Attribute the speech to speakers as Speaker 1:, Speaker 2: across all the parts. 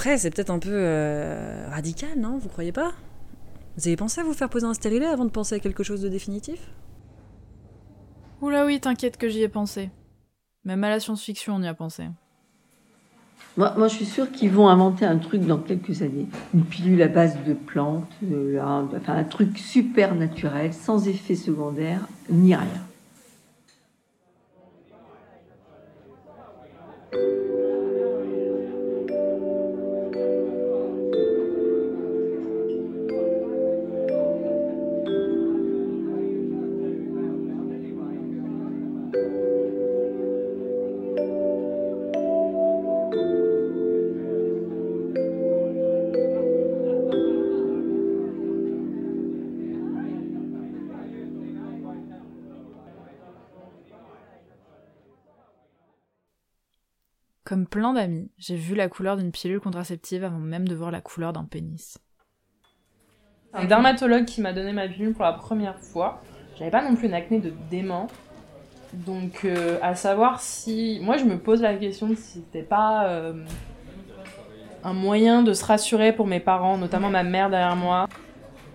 Speaker 1: Après, c'est peut-être un peu euh, radical, non? Vous croyez pas? Vous avez pensé à vous faire poser un stérilet avant de penser à quelque chose de définitif?
Speaker 2: Oula oui, t'inquiète que j'y ai pensé. Même à la science-fiction, on y a pensé.
Speaker 3: Moi, moi, je suis sûre qu'ils vont inventer un truc dans quelques années. Une pilule à base de plantes, euh, un, enfin un truc super naturel, sans effet secondaire, ni rien.
Speaker 2: Comme plein d'amis, j'ai vu la couleur d'une pilule contraceptive avant même de voir la couleur d'un pénis.
Speaker 4: Un dermatologue qui m'a donné ma pilule pour la première fois. J'avais pas non plus une acné de dément. Donc, euh, à savoir si. Moi, je me pose la question de si c'était pas euh, un moyen de se rassurer pour mes parents, notamment ma mère derrière moi.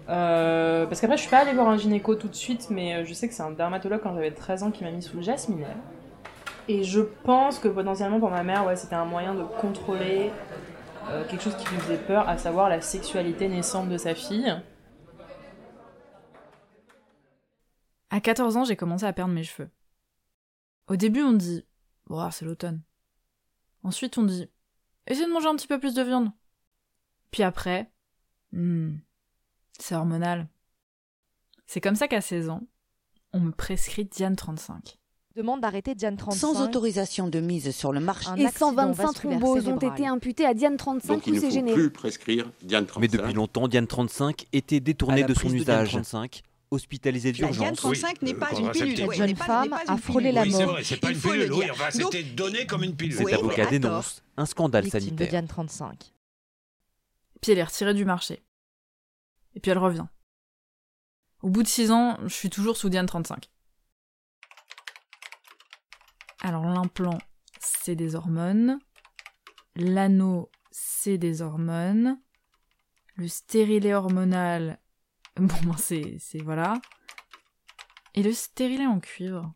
Speaker 4: Euh, parce qu'après, je suis pas allée voir un gynéco tout de suite, mais je sais que c'est un dermatologue quand j'avais 13 ans qui m'a mis sous le. Et je pense que potentiellement pour ma mère, c'était un moyen de contrôler euh, quelque chose qui lui faisait peur, à savoir la sexualité naissante de sa fille.
Speaker 2: À 14 ans, j'ai commencé à perdre mes cheveux. Au début, on dit oh, c'est l'automne. Ensuite, on dit essaye de manger un petit peu plus de viande. Puis après, hmm, c'est hormonal. C'est comme ça qu'à 16 ans, on me prescrit Diane 35.
Speaker 5: Demande d'arrêter Diane 35.
Speaker 6: Sans autorisation de mise sur le marché.
Speaker 5: Un
Speaker 7: Et
Speaker 5: accident
Speaker 7: 125
Speaker 5: vasculaire
Speaker 7: thromboses ont été imputées à Diane 35
Speaker 8: Donc il ne faut
Speaker 7: gênée.
Speaker 8: plus prescrire Diane 35.
Speaker 9: Mais depuis longtemps, Diane 35 était détournée de son
Speaker 10: de Diane
Speaker 9: usage.
Speaker 10: 35,
Speaker 9: hospitalisée
Speaker 10: La Diane
Speaker 9: d'urgence.
Speaker 10: 35 n'est pas une pilule.
Speaker 5: Cette
Speaker 10: oui,
Speaker 5: jeune femme a frôlé la
Speaker 11: Oui, c'est
Speaker 5: mort.
Speaker 11: vrai, c'est pas
Speaker 10: Il
Speaker 11: une
Speaker 10: faut le
Speaker 11: pilule. Oui,
Speaker 10: dire.
Speaker 11: enfin, c'était donné comme une pilule.
Speaker 9: Cet
Speaker 10: Oui,
Speaker 9: avocat dénonce un scandale
Speaker 5: Victime de
Speaker 9: sanitaire.
Speaker 5: Diane 35.
Speaker 2: Puis elle est retirée du marché. Et puis elle revient. Au bout de 6 ans, je suis toujours sous Diane 35. Alors l'implant, c'est des hormones. L'anneau, c'est des hormones. Le stérilet hormonal, bon, ben, c'est, c'est voilà. Et le stérilet en cuivre.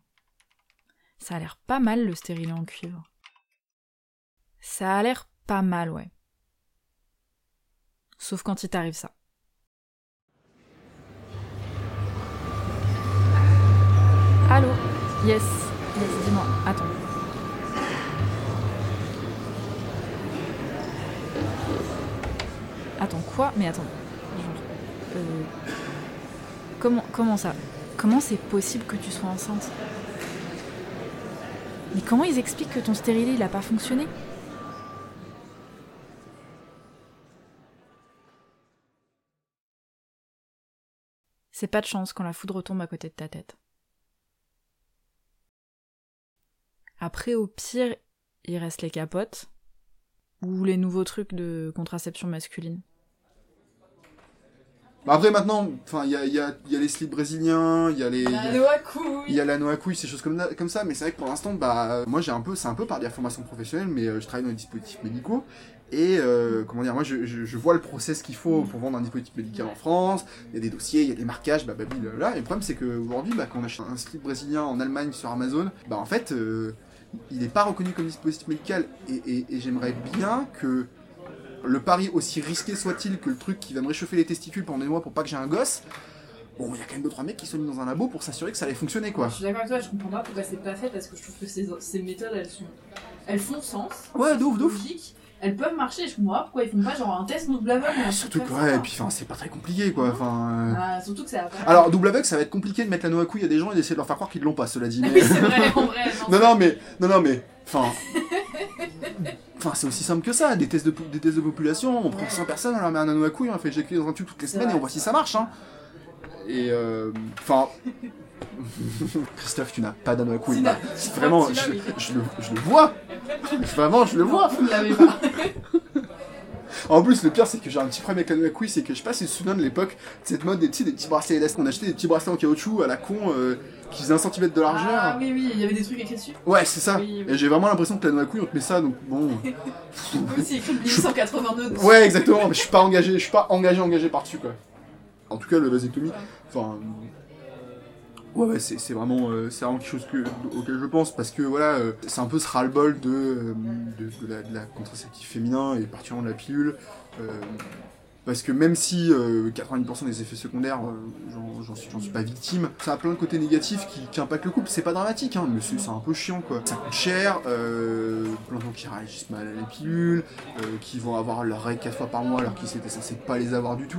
Speaker 2: Ça a l'air pas mal le stérilet en cuivre. Ça a l'air pas mal, ouais. Sauf quand il t'arrive ça. Allô? Yes, yes, dis-moi, attends. Quoi? Mais attends. Genre, euh, Comment, comment ça? Comment c'est possible que tu sois enceinte? Mais comment ils expliquent que ton stérilet il a pas fonctionné? C'est pas de chance quand la foudre tombe à côté de ta tête. Après, au pire, il reste les capotes ou les nouveaux trucs de contraception masculine.
Speaker 12: Bah après maintenant, enfin il y a, il y, a, il y a les slips brésiliens, il y a les, il y a- la noix à couilles, ces choses comme, comme ça, mais c'est vrai que pour l'instant, bah moi j'ai un peu, c'est un peu par des formations professionnelles, mais euh, je travaille dans les dispositifs médicaux et euh, comment dire, moi je, je, je vois le process qu'il faut pour vendre un dispositif médical en France. Il y a des dossiers, il y a des marquages, bah, bah, là. Et le problème c'est que aujourd'hui, bah, quand on achète un slip brésilien en Allemagne sur Amazon, bah en fait, euh, il n'est pas reconnu comme dispositif médical et, et- et j'aimerais bien que le pari aussi risqué soit-il que le truc qui va me réchauffer les testicules pendant des mois pour pas que j'ai un gosse, bon, il y a quand même deux trois mecs qui sont mis dans un labo pour s'assurer que ça allait fonctionner quoi.
Speaker 4: Je suis d'accord avec toi, je comprends pas pourquoi c'est pas fait parce que je trouve que ces, ces méthodes elles sont. Elles font sens.
Speaker 12: Ouais, de ouf, de ouf.
Speaker 4: logique. Elles peuvent marcher, je comprends pas pourquoi ils font pas genre un test double aveugle. truc
Speaker 12: Surtout que ouais, et puis enfin c'est pas très compliqué quoi. Enfin. euh.
Speaker 4: Ah, surtout que ça va pas.
Speaker 12: Alors double aveugle, ça va être compliqué de mettre la noix à couille à des gens et d'essayer de leur faire croire qu'ils l'ont pas, cela dit. mais-
Speaker 4: Oui, c'est vrai, en vrai.
Speaker 12: non non mais non non mais enfin. Enfin, c'est aussi simple que ça, des tests de, des tests de population, on prend 100 personnes, on leur met un anneau à couille, on fait éjecter dans un tube toutes les semaines et on voit si ça marche, hein. Et euh. Enfin. Christophe, tu n'as pas d'anneau à couille. Vraiment, je, je le, je le vois Vraiment, je le vois
Speaker 4: Vous l'avez pas.
Speaker 12: En plus, le pire, c'est que j'ai un petit problème avec l'anneau à couille, c'est que je sais pas si tu te souviens de l'époque, cette mode des, sais, des petits bracelets d'est qu'on achetait, des petits bracelets en caoutchouc à la con, euh, qui faisait un centimètre de largeur.
Speaker 4: Ah oui, oui, il y avait des trucs écrits dessus.
Speaker 12: Ouais, c'est ça.
Speaker 4: Oui, oui.
Speaker 12: Et j'ai vraiment l'impression que la noix à couilles, on te met ça, donc bon.
Speaker 4: aussi écrit 1882.
Speaker 12: ouais, exactement, mais je suis pas engagé, je suis pas engagé, engagé par-dessus, quoi. En tout cas, le vasectomie, enfin. Ouais, ouais, c'est c'est vraiment, euh, c'est vraiment quelque chose que, auquel je pense, parce que voilà, euh, c'est un peu ce ras-le-bol de, euh, de, de la, de la contraceptif féminin et particulièrement de la pilule. Parce que même si euh, 90% des effets secondaires, euh, j'en- suis, pas victime, ça a plein de côtés négatifs qui, qui impactent le couple. C'est pas dramatique, hein, mais c'est un peu chiant quoi. Ça coûte cher, euh, plein de gens qui réagissent mal à la pilule, euh, qui vont avoir leurs règles 4 fois par mois alors qu'ils étaient censés pas les avoir du tout.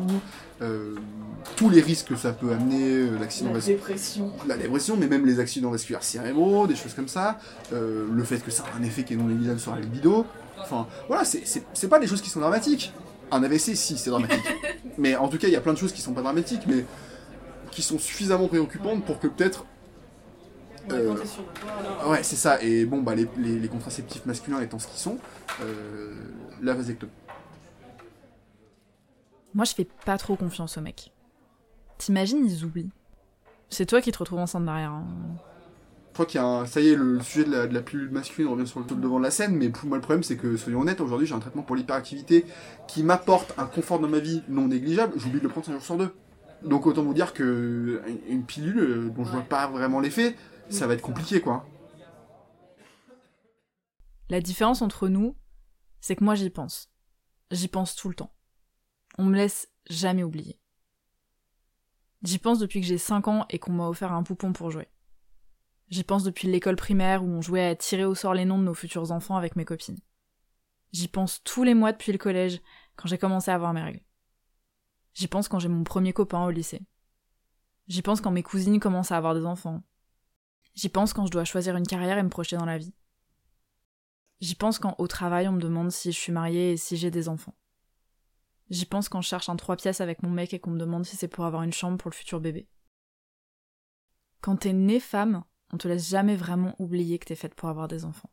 Speaker 12: tous les risques que ça peut amener, l'accident
Speaker 4: La
Speaker 12: vasculaire
Speaker 4: dépression.
Speaker 12: la dépression, mais même les accidents vasculaires cérébraux, des choses comme ça, le fait que ça a un effet qui est non négligeable sur la libido, enfin voilà, c'est pas des choses qui sont dramatiques. Un AVC, si, c'est dramatique. mais en tout cas, il y a plein de choses qui sont pas dramatiques, mais qui sont suffisamment préoccupantes pour que peut-être... euh, ouais, c'est ça, et bon, bah les, les- les contraceptifs masculins étant ce qu'ils sont, euh, la vasectomie.
Speaker 2: Moi, je fais pas trop confiance aux mecs. T'imagines, ils oublient. C'est toi qui te retrouves enceinte derrière. hein.
Speaker 12: Je crois qu'il y a un... Ça y est, le sujet de la, pilule masculine revient sur le devant de la scène, mais pour moi le problème c'est que, soyons honnêtes, aujourd'hui j'ai un traitement pour l'hyperactivité qui m'apporte un confort dans ma vie non négligeable, j'oublie de le prendre 5 jours sur 2. Donc autant vous dire que une- une pilule euh, dont je vois pas vraiment l'effet, ça va être compliqué quoi.
Speaker 2: La différence entre nous, c'est que moi j'y pense. J'y pense tout le temps. On me laisse jamais oublier. J'y pense depuis que j'ai 5 ans et qu'on m'a offert un poupon pour jouer. J'y pense depuis l'école primaire où on jouait à tirer au sort les noms de nos futurs enfants avec mes copines. J'y pense tous les mois depuis le collège, quand j'ai commencé à avoir mes règles. J'y pense quand j'ai mon premier copain au lycée. J'y pense quand mes cousines commencent à avoir des enfants. J'y pense quand je dois choisir une carrière et me projeter dans la vie. J'y pense quand au travail on me demande si je suis mariée et si j'ai des enfants. J'y pense quand je cherche un trois pièces avec mon mec et qu'on me demande si c'est pour avoir une chambre pour le futur bébé. Quand t'es née femme, on te laisse jamais vraiment oublier que t'es faite pour avoir des enfants.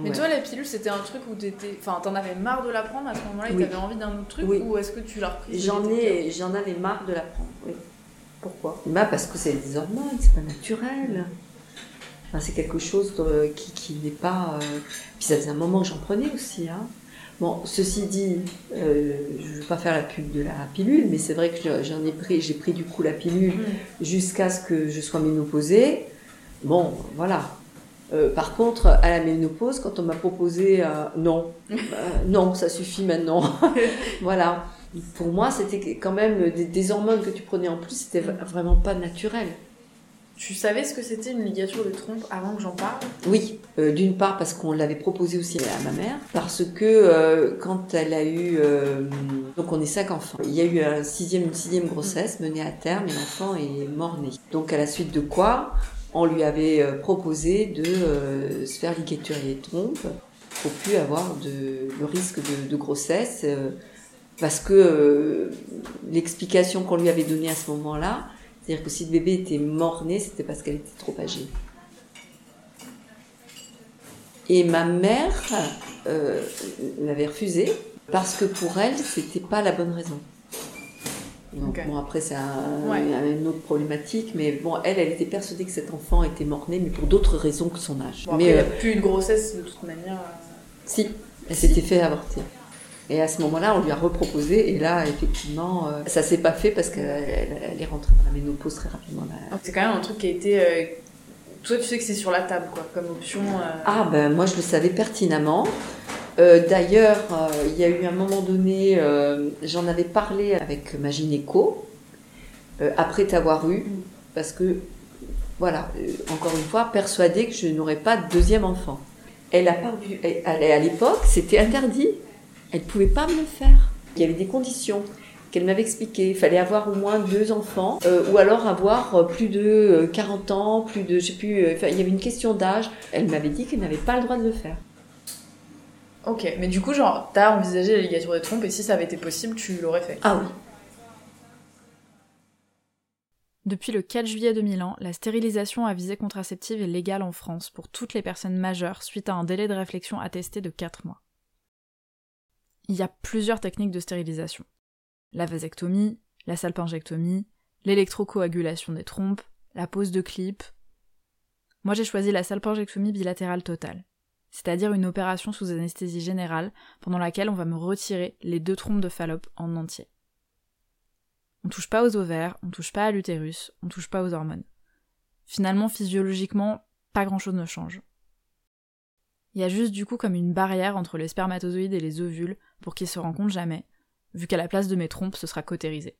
Speaker 4: Mais toi, la pilule, c'était un truc où t'étais. Enfin, t'en avais marre de la prendre à ce moment-là et
Speaker 3: Oui.
Speaker 4: t'avais envie d'un autre truc
Speaker 3: Oui.
Speaker 4: Ou est-ce que tu l'as repris
Speaker 3: J'en ai, j'en avais marre de la prendre. Oui. Pourquoi? Bah parce que c'est des hormones, c'est pas naturel. Enfin, c'est quelque chose de- qui, qui n'est pas. euh, Puis ça faisait un moment que j'en prenais aussi. Hein. Bon, ceci dit, euh, je ne veux pas faire la pub de la pilule, mais c'est vrai que je- j'en ai pris, j'ai pris du coup la pilule jusqu'à ce que je sois ménopausée. Bon, voilà. Euh, par contre, à la ménopause, quand on m'a proposé euh, non, non, ça suffit maintenant. voilà. Pour moi, c'était quand même des, des hormones que tu prenais en plus, c'était vraiment pas naturel.
Speaker 4: Tu savais ce que c'était une ligature de trompe avant que j'en parle?
Speaker 3: Oui, euh, d'une part parce qu'on l'avait proposé aussi à ma mère, parce que euh, quand elle a eu, euh, donc on est cinq enfants, il y a eu un sixième, une sixième grossesse menée à terme et l'enfant est mort-né. Donc à la suite de quoi, on lui avait proposé de se faire ligaturer les trompes pour plus avoir de, le risque de, grossesse, parce que l'explication qu'on lui avait donnée à ce moment-là, c'est-à-dire que si le bébé était mort-né, c'était parce qu'elle était trop âgée. Et ma mère euh, l'avait refusé parce que pour elle, c'était pas la bonne raison. Donc bon, après, c'est un-
Speaker 4: Ouais.
Speaker 3: une autre problématique, mais bon, elle, elle était persuadée que cet enfant était mort-né, mais pour d'autres raisons que son âge.
Speaker 4: Bon,
Speaker 3: mais
Speaker 4: il
Speaker 3: euh,
Speaker 4: n'y a plus eu de grossesse de toute manière. euh.
Speaker 3: si, elle s'était fait avorter. Et à ce moment-là, on lui a reproposé, et là, effectivement, euh, ça s'est pas fait parce qu'elle elle- elle est rentrée dans la ménopause très rapidement. là.
Speaker 4: C'est quand même un truc qui a été. euh, Toi, tu sais que c'est sur la table, quoi, comme option. euh.
Speaker 3: Ah ben moi je le savais pertinemment. Euh, D'ailleurs, il y a eu un moment donné, j'en avais parlé avec ma gynéco après t'avoir eu, parce que voilà, encore une fois, persuadée que je n'aurais pas de deuxième enfant. Elle a pas vu, elle- elle- à l'époque, c'était interdit. Elle ne pouvait pas me le faire. Il y avait des conditions qu'elle m'avait expliquées. Il fallait avoir au moins deux enfants, euh, ou alors avoir euh, plus de euh, 40 ans, plus de, je sais plus, euh, il y avait une question d'âge. Elle m'avait dit qu'elle n'avait pas le droit de le faire.
Speaker 4: Ok, mais du coup, genre, t'as envisagé la ligature des trompes et si ça avait été possible, tu l'aurais fait?
Speaker 3: Ah oui.
Speaker 2: Depuis le 4 juillet 2001, la stérilisation à visée contraceptive est légale en France pour toutes les personnes majeures suite à un délai de réflexion attesté de 4 mois. Il y a plusieurs techniques de stérilisation. La vasectomie, la salpingectomie, l'électrocoagulation des trompes, la pose de clip. Moi j'ai choisi la salpingectomie bilatérale totale, c'est-à-dire une opération sous anesthésie générale pendant laquelle on va me retirer les deux trompes de Fallope en entier. On touche pas aux ovaires, on touche pas à l'utérus, on touche pas aux hormones. Finalement, physiologiquement, pas grand chose ne change. Il y a juste du coup comme une barrière entre les spermatozoïdes et les ovules pour qu'ils se rencontrent jamais, vu qu'à la place de mes trompes, ce sera cautérisé.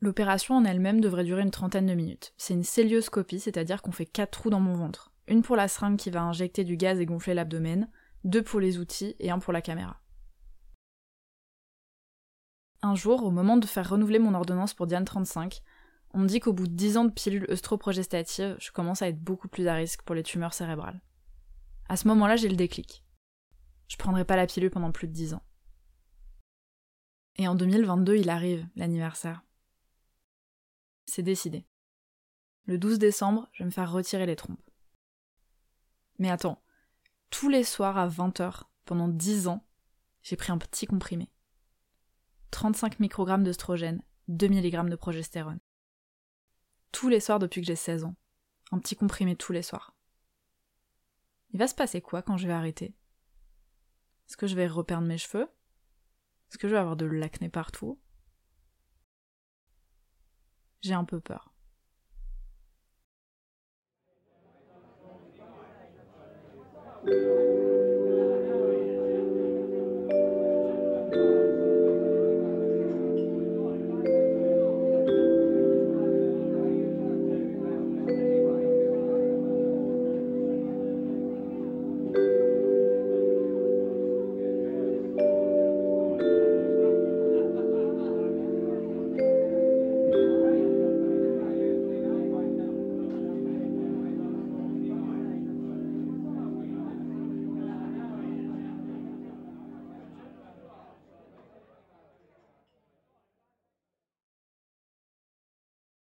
Speaker 2: L'opération en elle-même devrait durer une trentaine de minutes. C'est une célioscopie, c'est-à-dire qu'on fait quatre trous dans mon ventre. Une pour la seringue qui va injecter du gaz et gonfler l'abdomen, deux pour les outils et un pour la caméra. Un jour, au moment de faire renouveler mon ordonnance pour Diane 35, on me dit qu'au bout de 10 ans de pilules œstroprogestatives, je commence à être beaucoup plus à risque pour les tumeurs cérébrales. À ce moment-là, j'ai le déclic. Je prendrai pas la pilule pendant plus de 10 ans. Et en 2022, il arrive, l'anniversaire. C'est décidé. Le 12 décembre, je vais me faire retirer les trompes. Mais attends, tous les soirs à 20h, pendant 10 ans, j'ai pris un petit comprimé. 35 microgrammes d'œstrogène, 2 mg de progestérone. Tous les soirs depuis que j'ai 16 ans. Un petit comprimé tous les soirs. Il va se passer quoi quand je vais arrêter? Est-ce que je vais reperdre mes cheveux? Est-ce que je vais avoir de l'acné partout? J'ai un peu peur.